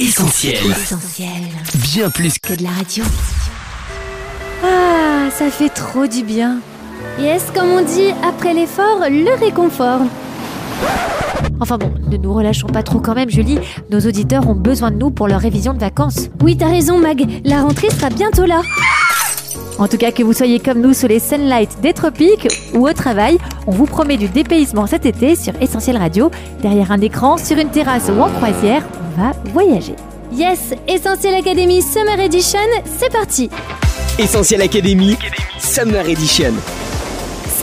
Essentiel. Essentiel. Bien plus que Que de la radio. Ah, ça fait trop du bien. Yes, comme on dit, après l'effort, le réconfort. Enfin bon, ne nous relâchons pas trop quand même, Julie. Nos auditeurs ont besoin de nous pour leur révision de vacances. Oui, t'as raison, Mag, la rentrée sera bientôt là. En tout cas, que vous soyez comme nous sous les sunlights des tropiques ou au travail, on vous promet du dépaysement cet été sur Essentiel Radio. Derrière un écran, sur une terrasse ou en croisière, va voyager. Yes, Essentiel Academy Summer Edition, c'est parti. Essentiel Academy, Summer Edition.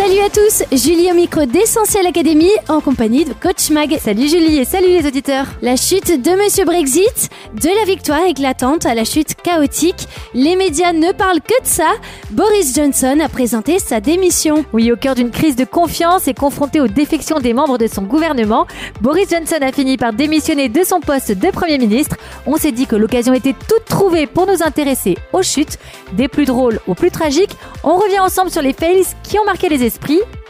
Salut à tous, Julie au micro d'Essentiel Academy en compagnie de Coach Mag. Salut Julie et salut les auditeurs. La chute de Monsieur Brexit, de la victoire éclatante à la chute chaotique, les médias ne parlent que de ça. Boris Johnson a présenté sa démission. Oui, au cœur d'une crise de confiance et confronté aux défections des membres de son gouvernement, Boris Johnson a fini par démissionner de son poste de Premier ministre. On s'est dit que l'occasion était toute trouvée pour nous intéresser aux chutes, des plus drôles aux plus tragiques. On revient ensemble sur les fails qui ont marqué les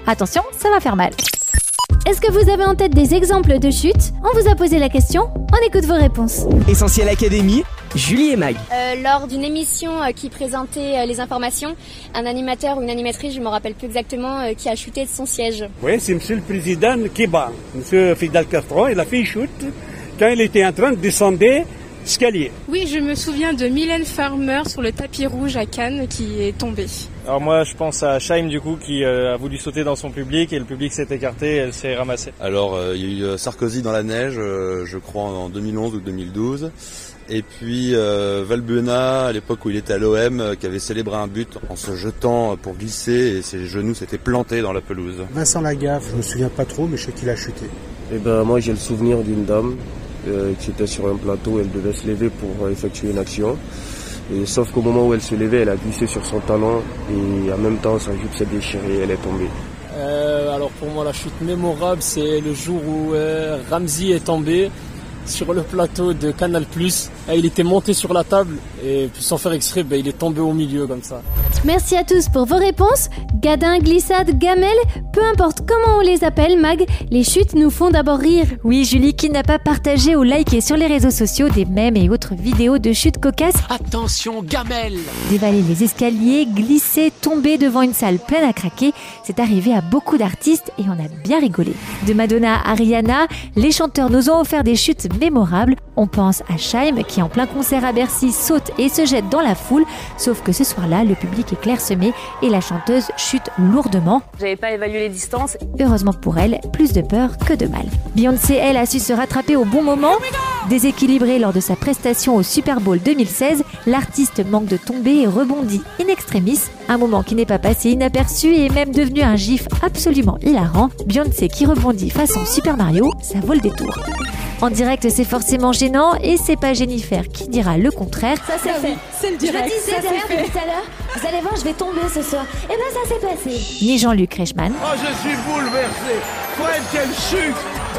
Attention, ça va faire mal. Est-ce que vous avez en tête des exemples de chutes On vous a posé la question, on écoute vos réponses. Essentiel Academy, Julie et Mag. Euh, lors d'une émission euh, qui présentait euh, les informations, un animateur ou une animatrice, je me rappelle plus exactement, qui a chuté de son siège. Oui, c'est Monsieur le Président Kiba. Monsieur Fidel Castro, il a fait une chute quand il était en train de descendre l'escalier. Oui, je me souviens de Mylène Farmer sur le tapis rouge à Cannes qui est tombée. Alors moi je pense à Scheim du coup qui euh, a voulu sauter dans son public et le public s'est écarté et elle s'est ramassée. Alors euh, il y a eu euh, Sarkozy dans la neige, euh, je crois en 2011 ou 2012. Et puis euh, Valbuena, à l'époque où il était à l'OM, euh, qui avait célébré un but en se jetant pour glisser et ses genoux s'étaient plantés dans la pelouse. Vincent Lagaffe, je me souviens pas trop, mais je sais qu'il a chuté. Eh ben, moi, j'ai le souvenir d'une dame euh, qui était sur un plateau, elle devait se lever pour effectuer une action. Et sauf qu'au moment où elle se levait, elle a glissé sur son talon et en même temps, sa jupe s'est déchirée et elle est tombée. Euh, alors pour moi, la chute mémorable, c'est le jour où euh, Ramsey est tombé sur le plateau de Canal+. Il était monté sur la table et sans faire exprès, ben, il est tombé au milieu comme ça. Merci à tous pour vos réponses. Gadin, glissade, gamelle, peu importe comment on les appelle, Mag, les chutes nous font d'abord rire. Oui, Julie, qui n'a pas partagé ou liké sur les réseaux sociaux des mèmes et autres vidéos de chutes cocasses Attention, gamelle. Dévaler les escaliers, glisser, tomber devant une salle pleine à craquer, c'est arrivé à beaucoup d'artistes et on a bien rigolé. De Madonna à Rihanna, les chanteurs nous ont offert des chutes mémorables. On pense à Scheim qui en plein concert à Bercy saute et se jette dans la foule, sauf que ce soir-là, le public est clairsemé et la chanteuse chute lourdement. J'avais pas évalué les distances. Heureusement pour elle, plus de peur que de mal. Beyoncé, elle, a su se rattraper au bon moment. Déséquilibrée lors de sa prestation au Super Bowl 2016, l'artiste manque de tomber et rebondit in extremis. Un moment qui n'est pas passé inaperçu et est même devenu un gif absolument hilarant. Beyoncé qui rebondit façon Super Mario, ça vaut le détour. En direct, c'est forcément gênant et c'est pas Jennifer qui dira le contraire. Ça c'est fait. C'est le direct, je disais tout à l'heure. Vous allez voir, je vais tomber ce soir. Et ben ça s'est passé. Ni Jean-Luc Reichmann, Oh, je suis bouleversé. Fred, quelle chute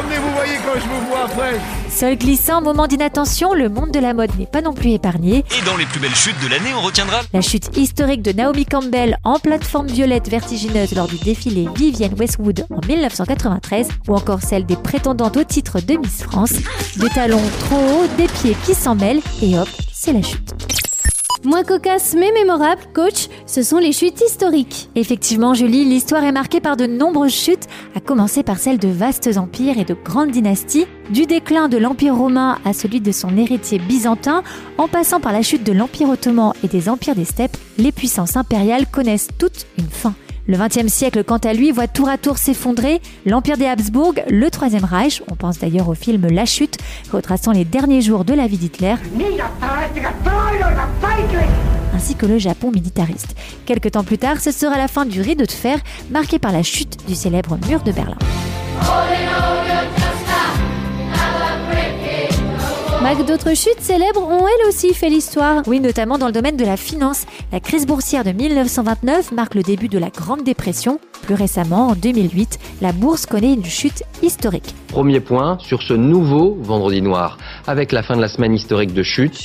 Mais vous voyez quand je vous vois, Fred. seul glissant, moment d'inattention, le monde de la mode n'est pas non plus épargné. Et dans les plus belles chutes de l'année, on retiendra La chute historique de Naomi Campbell en plateforme violette vertigineuse lors du défilé Vivienne Westwood en 1993 ou encore celle des prétendantes au titre de Miss France. Des talons trop hauts, des pieds qui s'en mêlent et hop, c'est la chute. Moins cocasse mais mémorable, coach, ce sont les chutes historiques. Effectivement, Julie, l'histoire est marquée par de nombreuses chutes, à commencer par celle de vastes empires et de grandes dynasties, du déclin de l'Empire romain à celui de son héritier byzantin, en passant par la chute de l'Empire ottoman et des empires des steppes, les puissances impériales connaissent toutes une fin. Le XXe siècle, quant à lui, voit tour à tour s'effondrer l'Empire des Habsbourg, le Troisième Reich, on pense d'ailleurs au film La Chute, retraçant les derniers jours de la vie d'Hitler, ainsi que le Japon militariste. Quelques temps plus tard, ce sera la fin du rideau de fer, marqué par la chute du célèbre mur de Berlin. Mag, d'autres chutes célèbres ont elles aussi fait l'histoire. Oui, notamment dans le domaine de la finance. La crise boursière de 1929 marque le début de la Grande Dépression. Plus récemment, en 2008, la bourse connaît une chute historique. Premier point sur ce nouveau vendredi noir, avec la fin de la semaine historique de chute.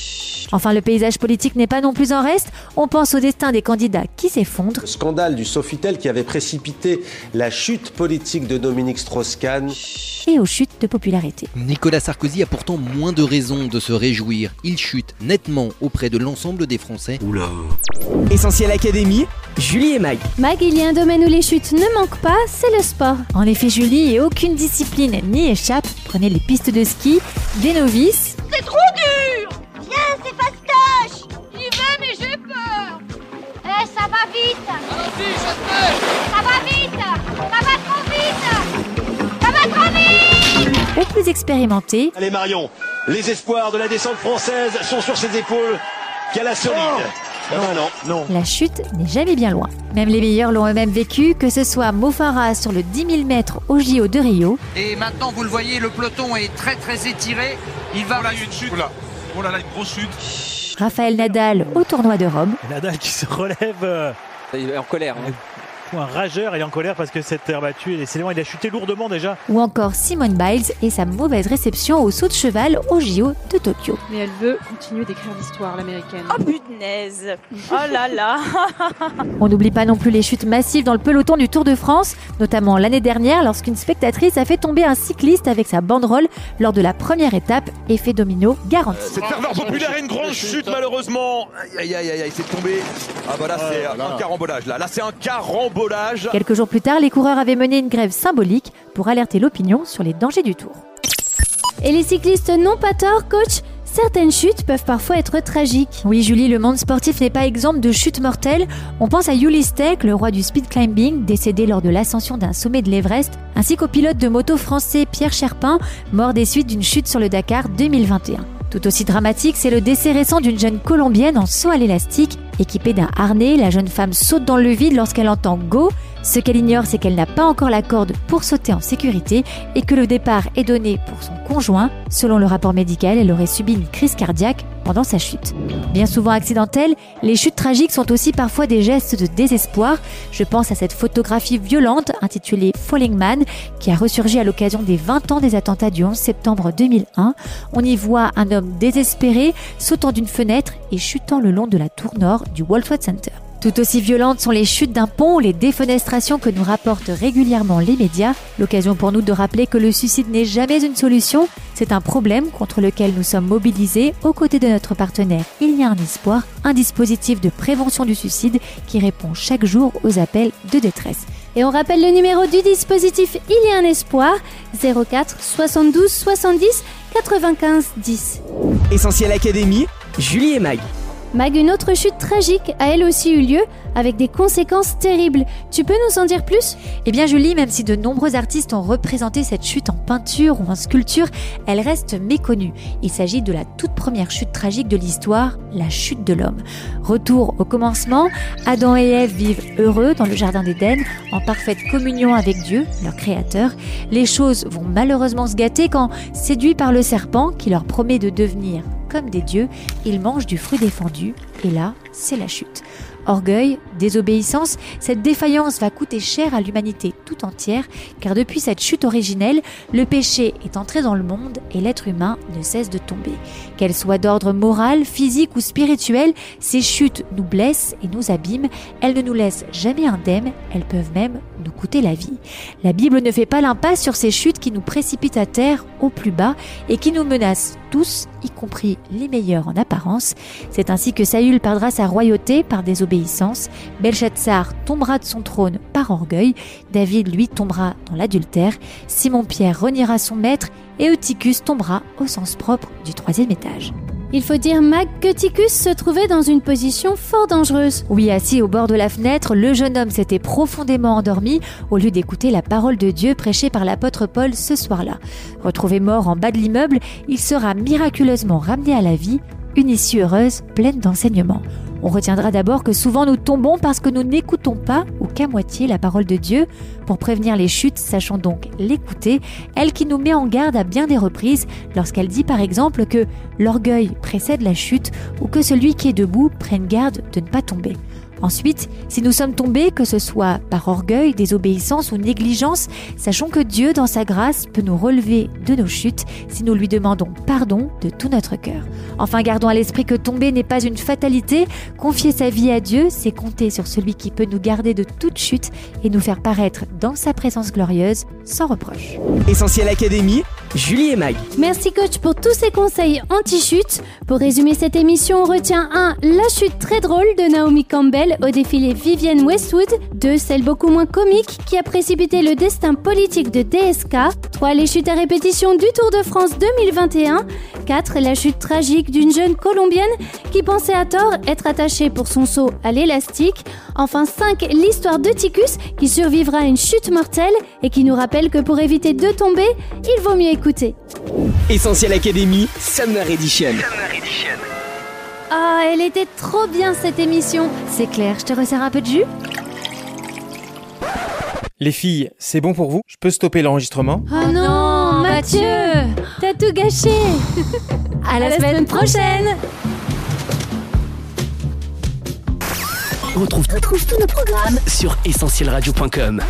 Enfin, le paysage politique n'est pas non plus en reste. On pense au destin des candidats qui s'effondrent. Le scandale du Sofitel qui avait précipité la chute politique de Dominique Strauss-Kahn. et aux chutes de popularité. Nicolas Sarkozy a pourtant moins de raisons raison de se réjouir. Il chute nettement auprès de l'ensemble des Français. Oula. Essentiel Académie, Julie et Mag. Mag, il y a un domaine où les chutes ne manquent pas, c'est le sport. En effet, Julie, et aucune discipline n'y échappe. Prenez les pistes de ski, des novices. C'est trop dur Viens, c'est fastoche J'y vais, mais j'ai peur Eh, ça va vite Allons-y, j'espère Ça va vite Ça va trop vite Ça va trop vite Aux plus expérimentés. Allez Marion, les espoirs de la descente française sont sur ses épaules. Qu'elle a solide. Oh. non, non, non. La chute n'est jamais bien loin. Même les meilleurs l'ont eux-mêmes vécu, que ce soit Mofara sur le 10 000 mètres au JO de Rio. Et maintenant, vous le voyez, le peloton est très très étiré. Il va... Oh là, une chute. Oh là, oh là, là une grosse chute. Raphaël Nadal au tournoi de Rome. Nadal qui se relève. Euh, il est en colère. Hein. Un rageur, est en colère parce que cette terre battue, il a chuté lourdement déjà. Ou encore Simone Biles et sa mauvaise réception au saut de cheval au JO de Tokyo. Mais elle veut continuer d'écrire l'histoire, l'américaine. Oh punaise Oh là là On n'oublie pas non plus les chutes massives dans le peloton du Tour de France, notamment l'année dernière lorsqu'une spectatrice a fait tomber un cycliste avec sa banderole lors de la première étape, effet domino garanti. Euh, cette ferveur populaire est une grande chute malheureusement. Aïe aïe aïe aïe, c'est tombé. Ah bah là c'est un carambolage là, là c'est un carambolage. Quelques jours plus tard, les coureurs avaient mené une grève symbolique pour alerter l'opinion sur les dangers du tour. Et les cyclistes n'ont pas tort, coach Certaines chutes peuvent parfois être tragiques. Oui, Julie, le monde sportif n'est pas exemple de chutes mortelles. On pense à Ulysse Steck, le roi du speed climbing, décédé lors de l'ascension d'un sommet de l'Everest, ainsi qu'au pilote de moto français Pierre Cherpin, mort des suites d'une chute sur le Dakar 2021. Tout aussi dramatique, c'est le décès récent d'une jeune Colombienne en saut à l'élastique. Équipée d'un harnais, la jeune femme saute dans le vide lorsqu'elle entend Go. Ce qu'elle ignore, c'est qu'elle n'a pas encore la corde pour sauter en sécurité et que le départ est donné pour son conjoint. Selon le rapport médical, elle aurait subi une crise cardiaque pendant sa chute. Bien souvent accidentelles, les chutes tragiques sont aussi parfois des gestes de désespoir. Je pense à cette photographie violente intitulée Falling Man qui a ressurgi à l'occasion des 20 ans des attentats du 11 septembre 2001. On y voit un homme désespéré sautant d'une fenêtre et chutant le long de la tour nord du World Trade Center. Tout aussi violentes sont les chutes d'un pont ou les défenestrations que nous rapportent régulièrement les médias, l'occasion pour nous de rappeler que le suicide n'est jamais une solution, c'est un problème contre lequel nous sommes mobilisés aux côtés de notre partenaire Il y a un espoir, un dispositif de prévention du suicide qui répond chaque jour aux appels de détresse. Et on rappelle le numéro du dispositif Il y a un espoir 04 72 70 95 10. Essentiel Académie, Julie et Mag. Mag, une autre chute tragique a elle aussi eu lieu avec des conséquences terribles. Tu peux nous en dire plus? Eh bien Julie, même si de nombreux artistes ont représenté cette chute en peinture ou en sculpture, elle reste méconnue. Il s'agit de la toute première chute tragique de l'histoire, la chute de l'homme. Retour au commencement, Adam et Ève vivent heureux dans le Jardin d'Éden, en parfaite communion avec Dieu, leur créateur. Les choses vont malheureusement se gâter quand, séduits par le serpent qui leur promet de devenir comme des dieux, ils mangent du fruit défendu, et là, c'est la chute. Orgueil, désobéissance, cette défaillance va coûter cher à l'humanité tout entière, car depuis cette chute originelle, le péché est entré dans le monde et l'être humain ne cesse de tomber. Qu'elles soient d'ordre moral, physique ou spirituel, ces chutes nous blessent et nous abîment, elles ne nous laissent jamais indemnes, elles peuvent même nous coûter la vie. La Bible ne fait pas l'impasse sur ces chutes qui nous précipitent à terre au plus bas et qui nous menacent tous, y compris les meilleurs en apparence. C'est ainsi que Saül perdra sa royauté par désobéissance, Belshazzar tombera de son trône par orgueil, David lui tombera dans l'adultère, Simon-Pierre reniera son maître et Eutychus tombera au sens propre du troisième étage. Il faut dire, Mag, que Ticus se trouvait dans une position fort dangereuse. Oui, assis au bord de la fenêtre, le jeune homme s'était profondément endormi au lieu d'écouter la parole de Dieu prêchée par l'apôtre Paul ce soir-là. Retrouvé mort en bas de l'immeuble, il sera miraculeusement ramené à la vie, une issue heureuse, pleine d'enseignements. On retiendra d'abord que souvent nous tombons parce que nous n'écoutons pas ou qu'à moitié la parole de Dieu. Pour prévenir les chutes, sachons donc l'écouter, elle qui nous met en garde à bien des reprises lorsqu'elle dit par exemple que l'orgueil précède la chute ou que celui qui est debout prenne garde de ne pas tomber. Ensuite, si nous sommes tombés, que ce soit par orgueil, désobéissance ou négligence, sachons que Dieu, dans sa grâce, peut nous relever de nos chutes si nous lui demandons pardon de tout notre cœur. Enfin, gardons à l'esprit que tomber n'est pas une fatalité. Confier sa vie à Dieu, c'est compter sur celui qui peut nous garder de toute chute et nous faire paraître dans sa présence glorieuse sans reproche. Essentiel Académie, Julie et Mag. Merci coach pour tous ces conseils anti-chute. Pour résumer cette émission, on retient 1. La chute très drôle de Naomi Campbell au défilé Vivienne Westwood. 2. Celle beaucoup moins comique qui a précipité le destin politique de DSK. 3. Les chutes à répétition du Tour de France 2021. 4. La chute tragique d'une jeune Colombienne qui pensait à tort être attachée pour son saut à l'élastique. Enfin 5. L'histoire de Ticus qui survivra à une chute mortelle et qui nous rappelle que pour éviter de tomber, il vaut mieux écouter. Essentiel Académie, Summer Edition. Ah, elle était trop bien cette émission. C'est clair, je te resserre un peu de jus. Les filles, c'est bon pour vous? Je peux stopper l'enregistrement? Oh non, Mathieu T'as tout gâché. À la, semaine, prochaine. On retrouve, retrouve tous nos programmes sur essentielradio.com.